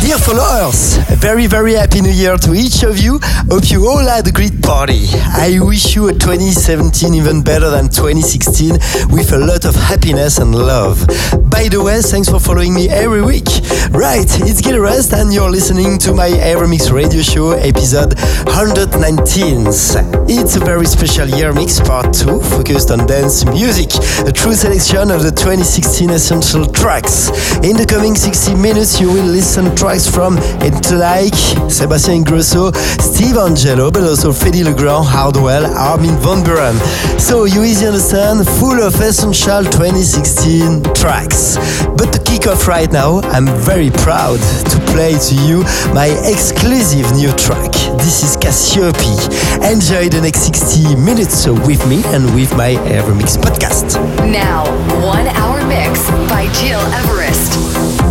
Dear followers, a very very happy new year to each of you. Hope you all had a great party. I wish you a 2017 even better than 2016 with a lot of happiness and love. By the way, thanks for following me every week. Right, it's Gil Everest and you're listening to my Evermix radio show episode 119. It's a very special year mix part 2 focused on dance music, a true selection of the 2016 essential tracks. In the coming 60 minutes you will listen tracks from Like, Sebastian Ingrosso, Steve Angello, but also Fedde Le Grand, Hardwell, Armin van Buuren. So you easily understand, full of essential 2016 tracks. But to kick off right now, I'm very proud to play to you my exclusive new track. This is Cassiope. Enjoy the next 60 minutes with me and with my Evermix podcast. Now, one hour mix by Gil Everest.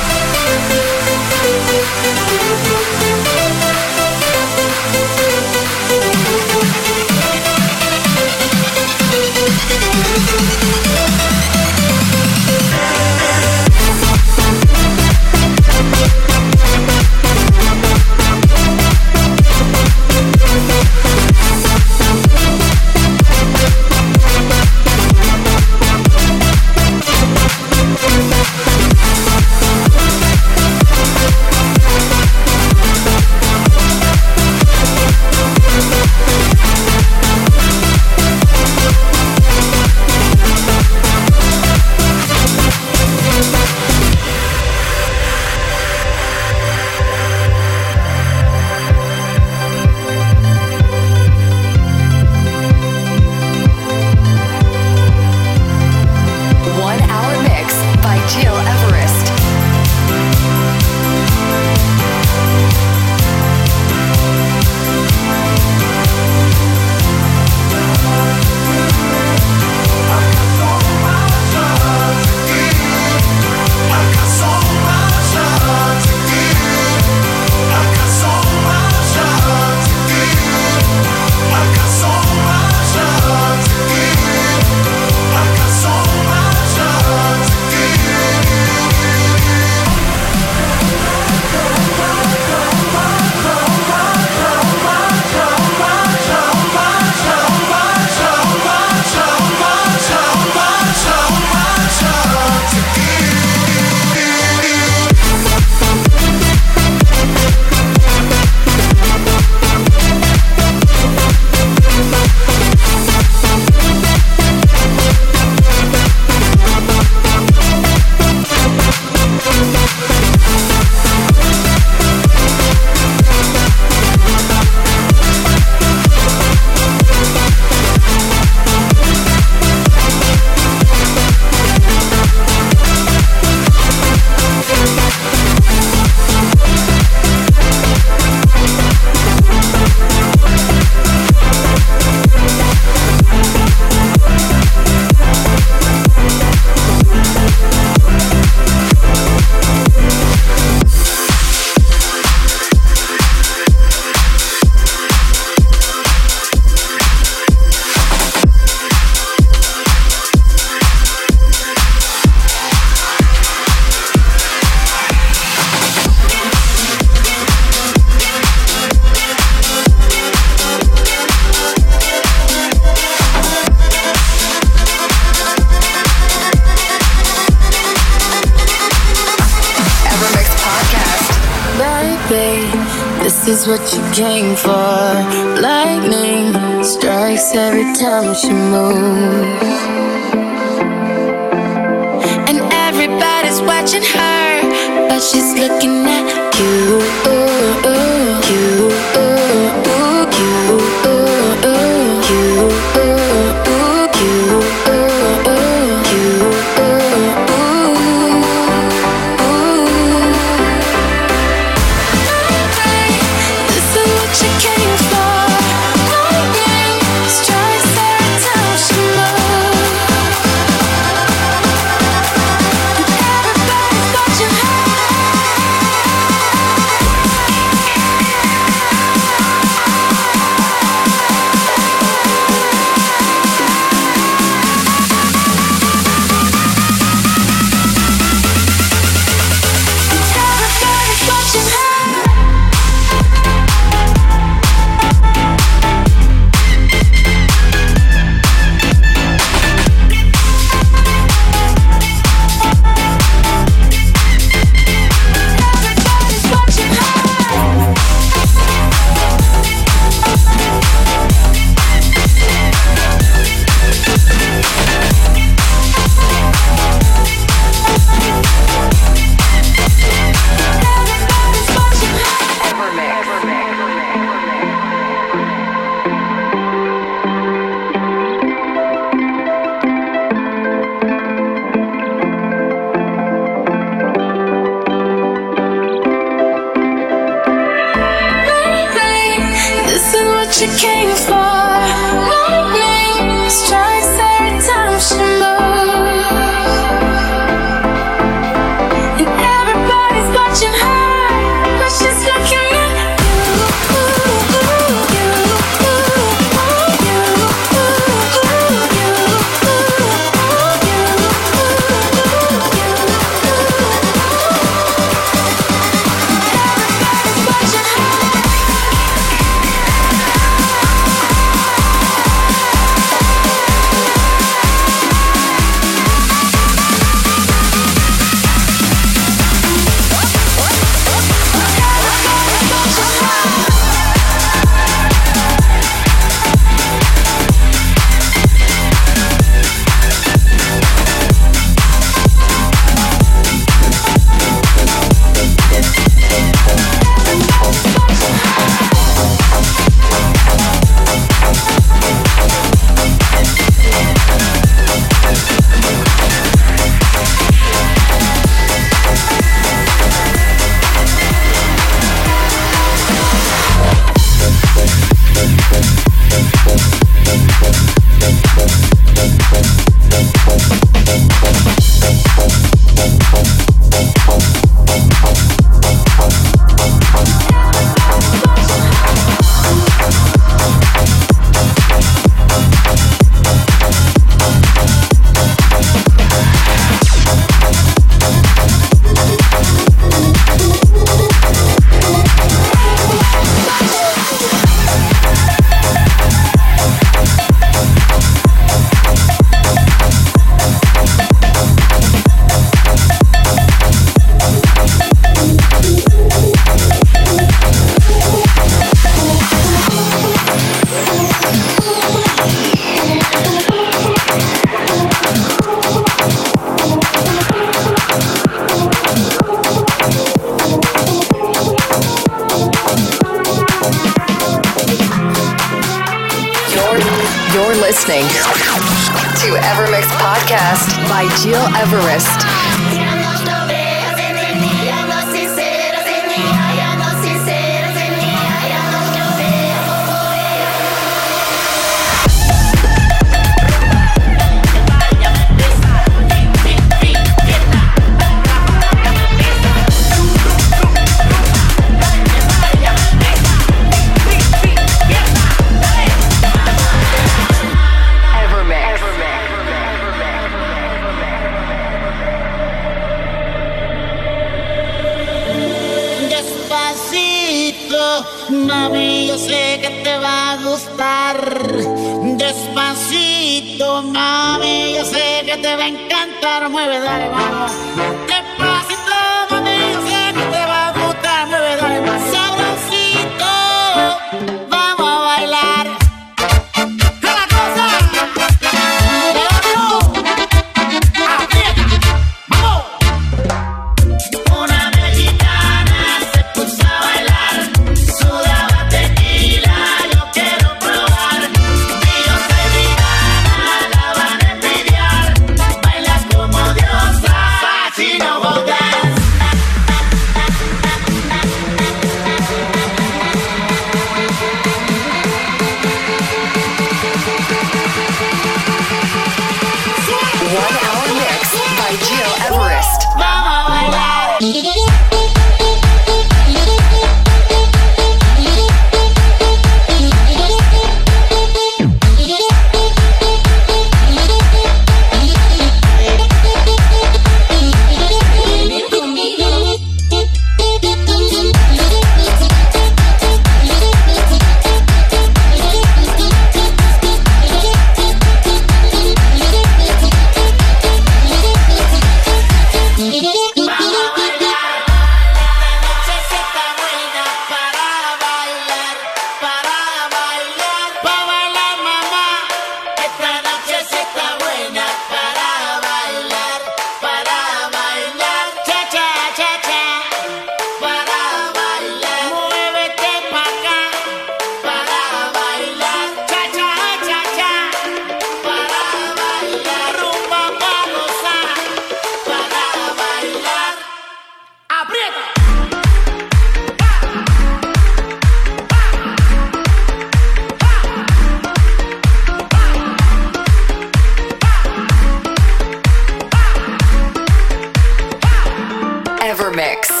Evermix.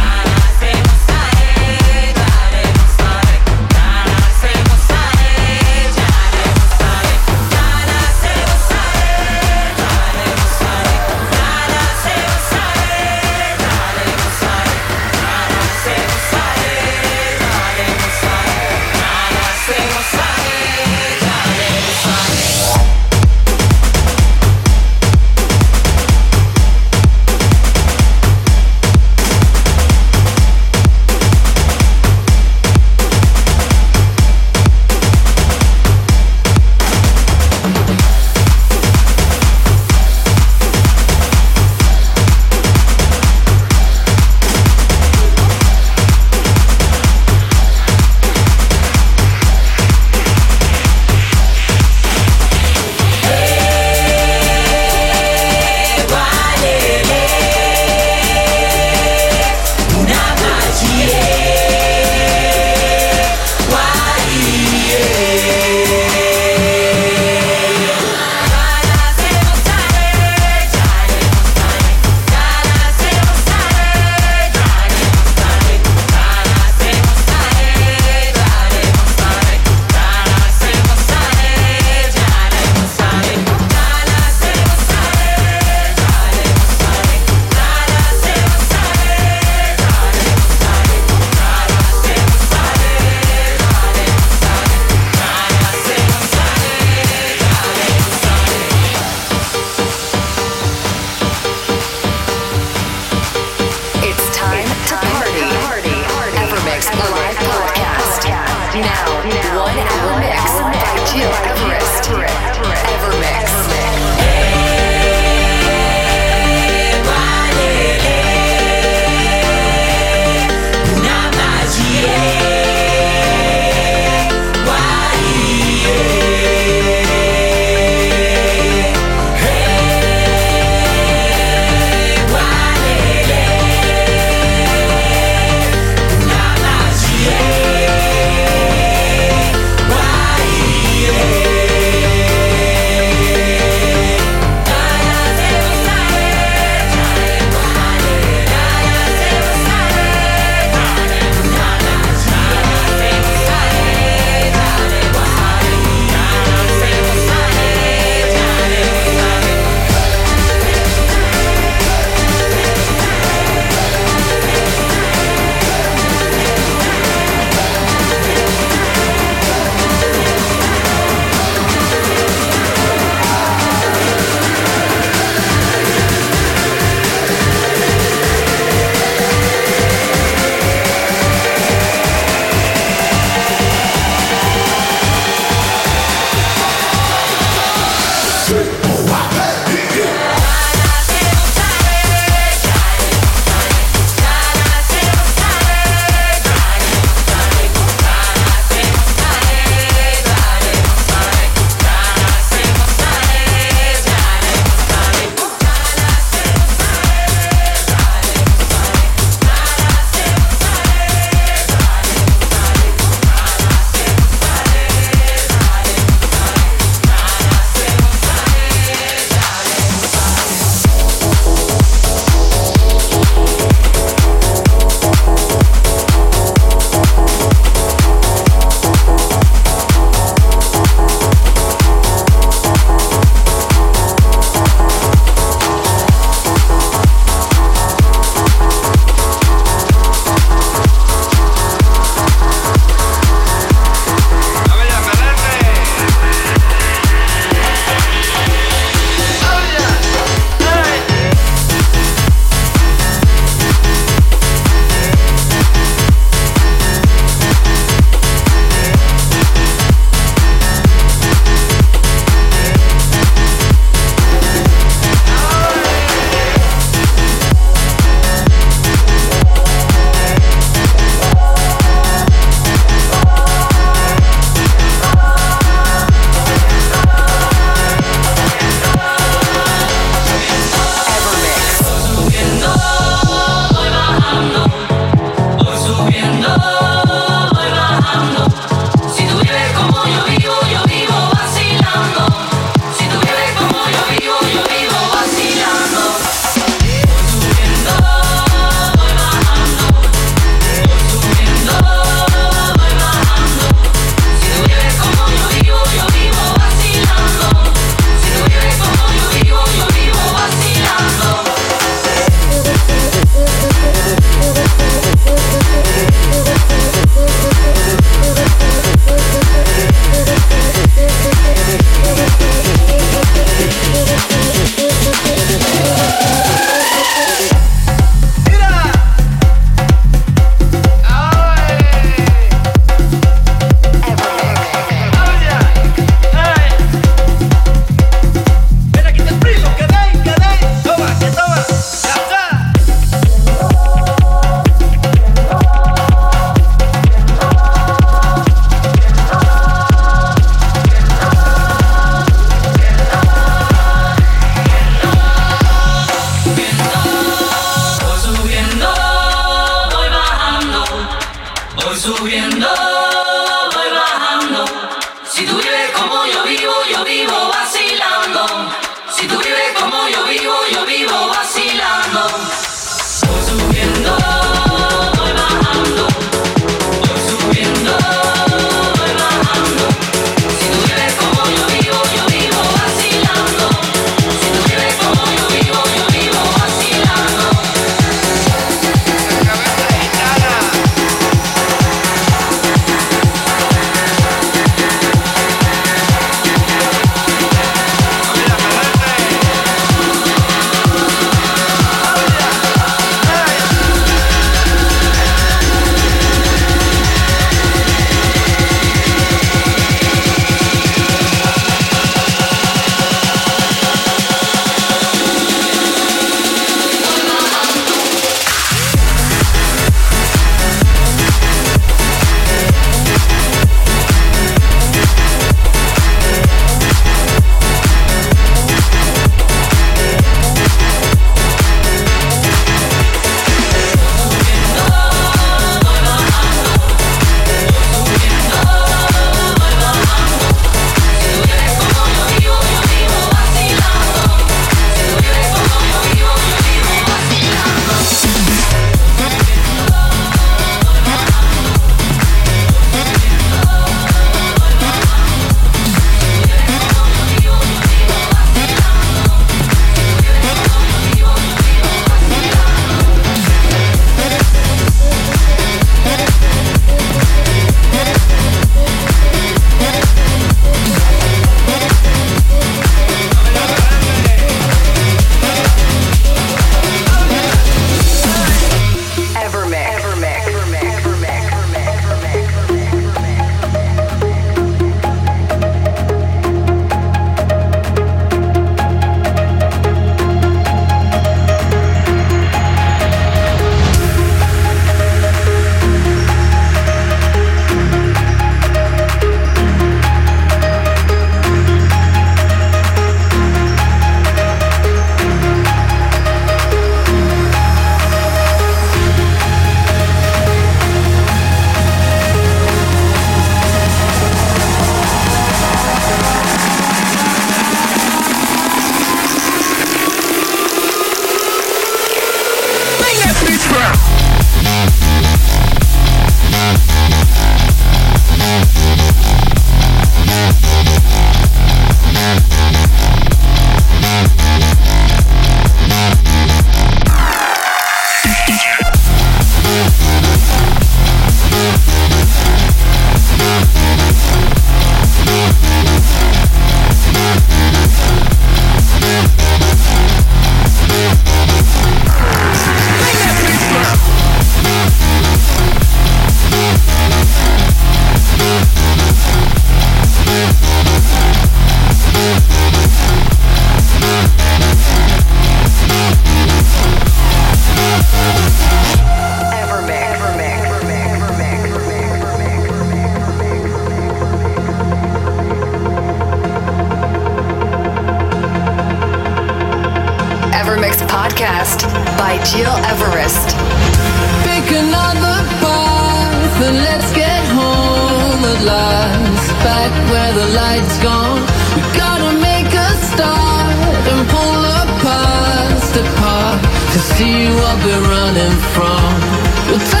Yeah.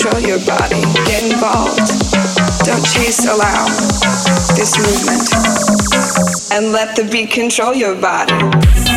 Control your body. Get involved. Don't chase, allow this movement. And let the beat control your body.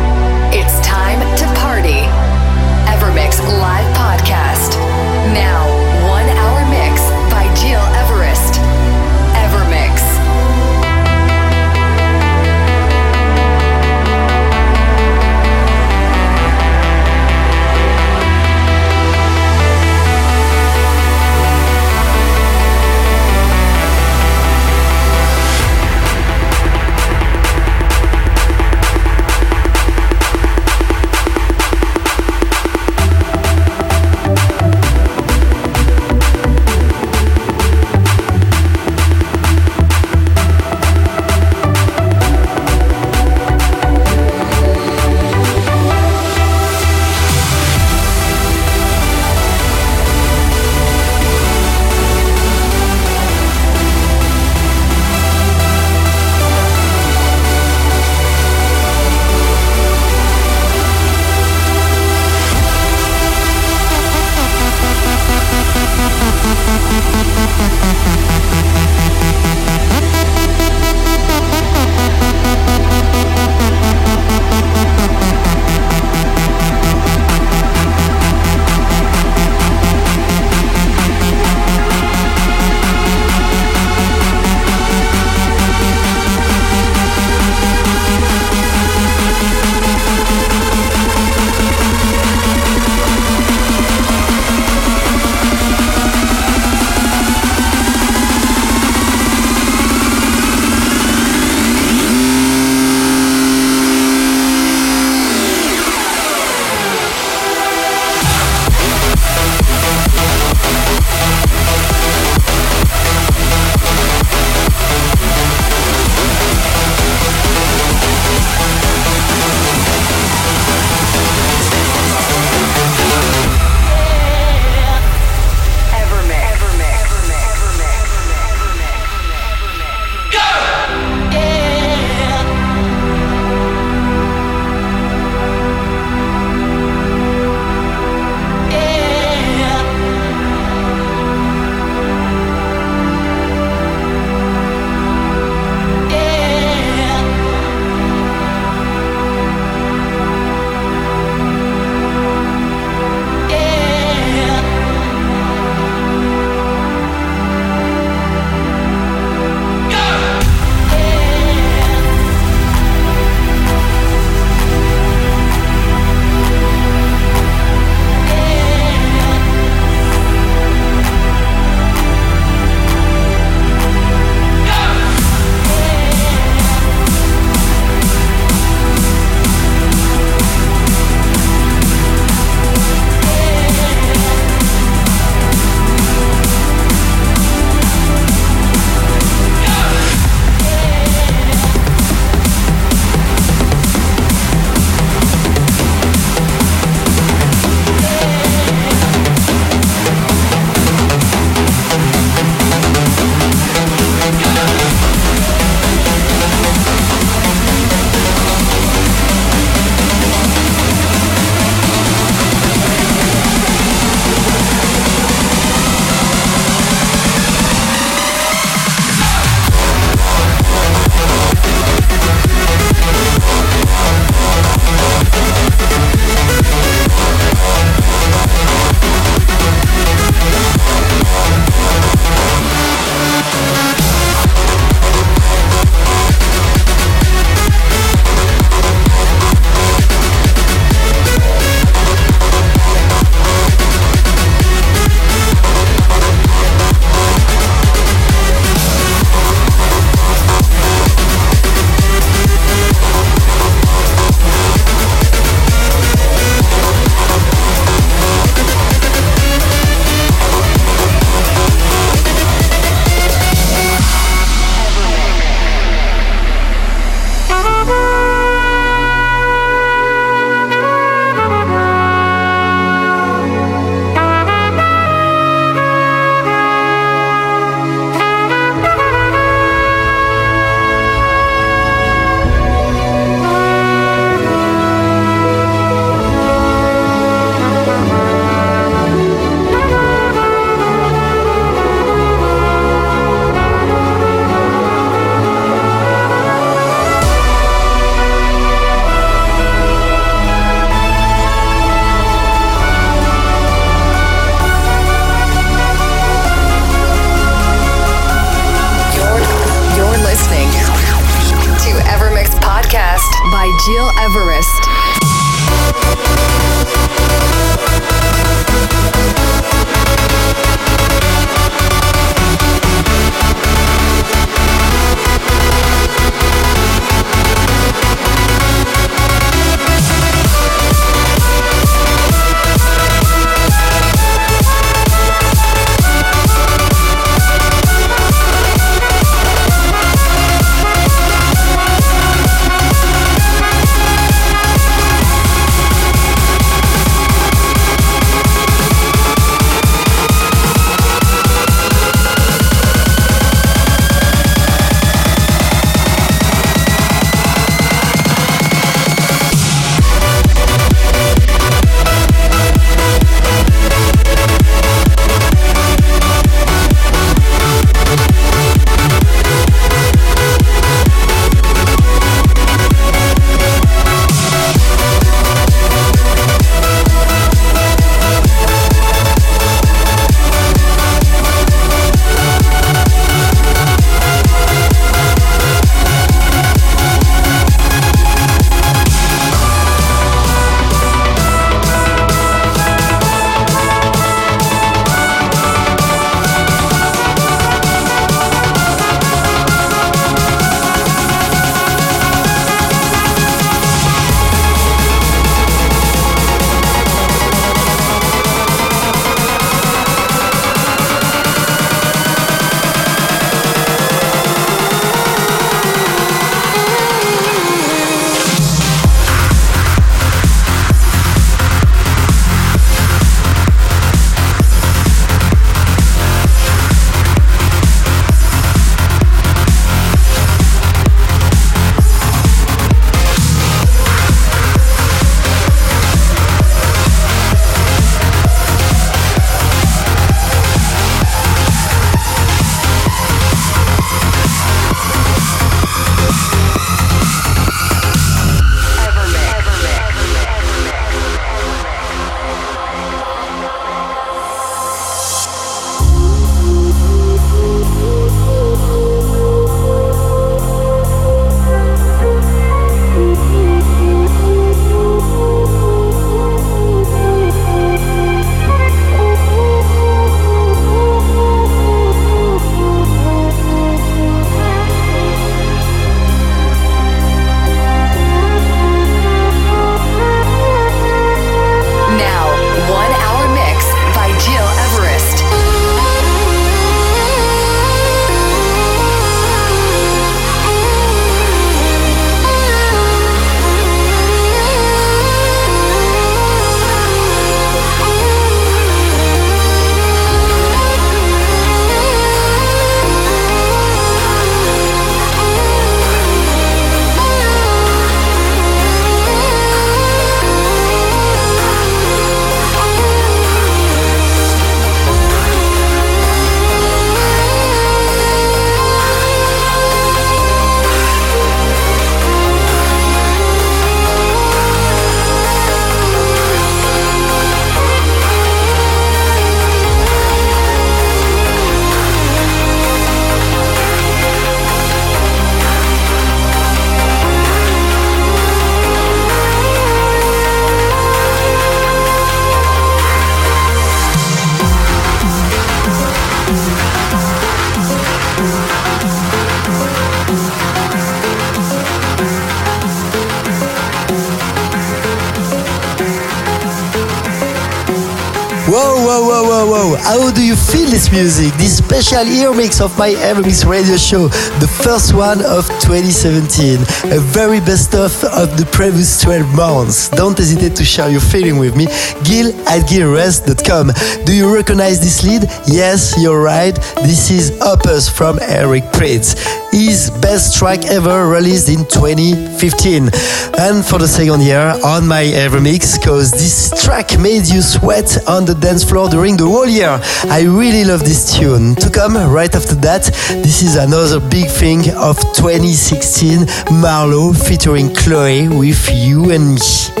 Music? This special ear mix of my Evermix radio show, the first one of 2017. A very best of of the previous 12 months. Don't hesitate to share your feeling with me. Gil at gileverest.com. Do you recognize this lead? Yes, you're right. This is Opus from Eric Prydz. His best track ever released in 2015. And for the second year on my Evermix, cause this track made you sweat on the dance floor during the whole year. I really love this tune. To come right after that, this is another big thing of 2016, Marlowe featuring Chloe with you and me.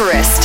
Everest.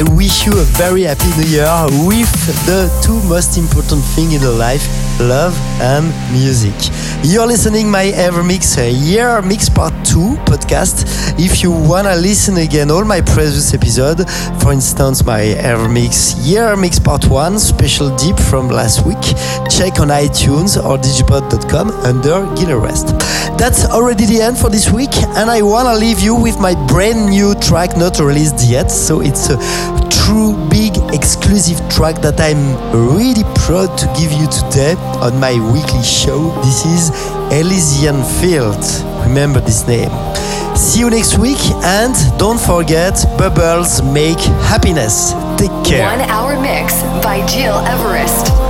I wish you a very happy new year with the two most important things in life love and music. You're listening my Evermix Mix Year Mix Part 2 podcast. If you wanna listen again all my previous episode, for instance my Ever Mix Year Mix Part 1 special deep from last week, check on iTunes or digipod.com under Gil Everest. That's already the end for this week, and I wanna leave you with my brand new track not released yet, so it's a true big exclusive track that I'm really proud to give you today on my weekly show. This is Elysian Field. Remember this name. See you next week, and don't forget, bubbles make happiness. Take care. One hour mix by Gil Everest.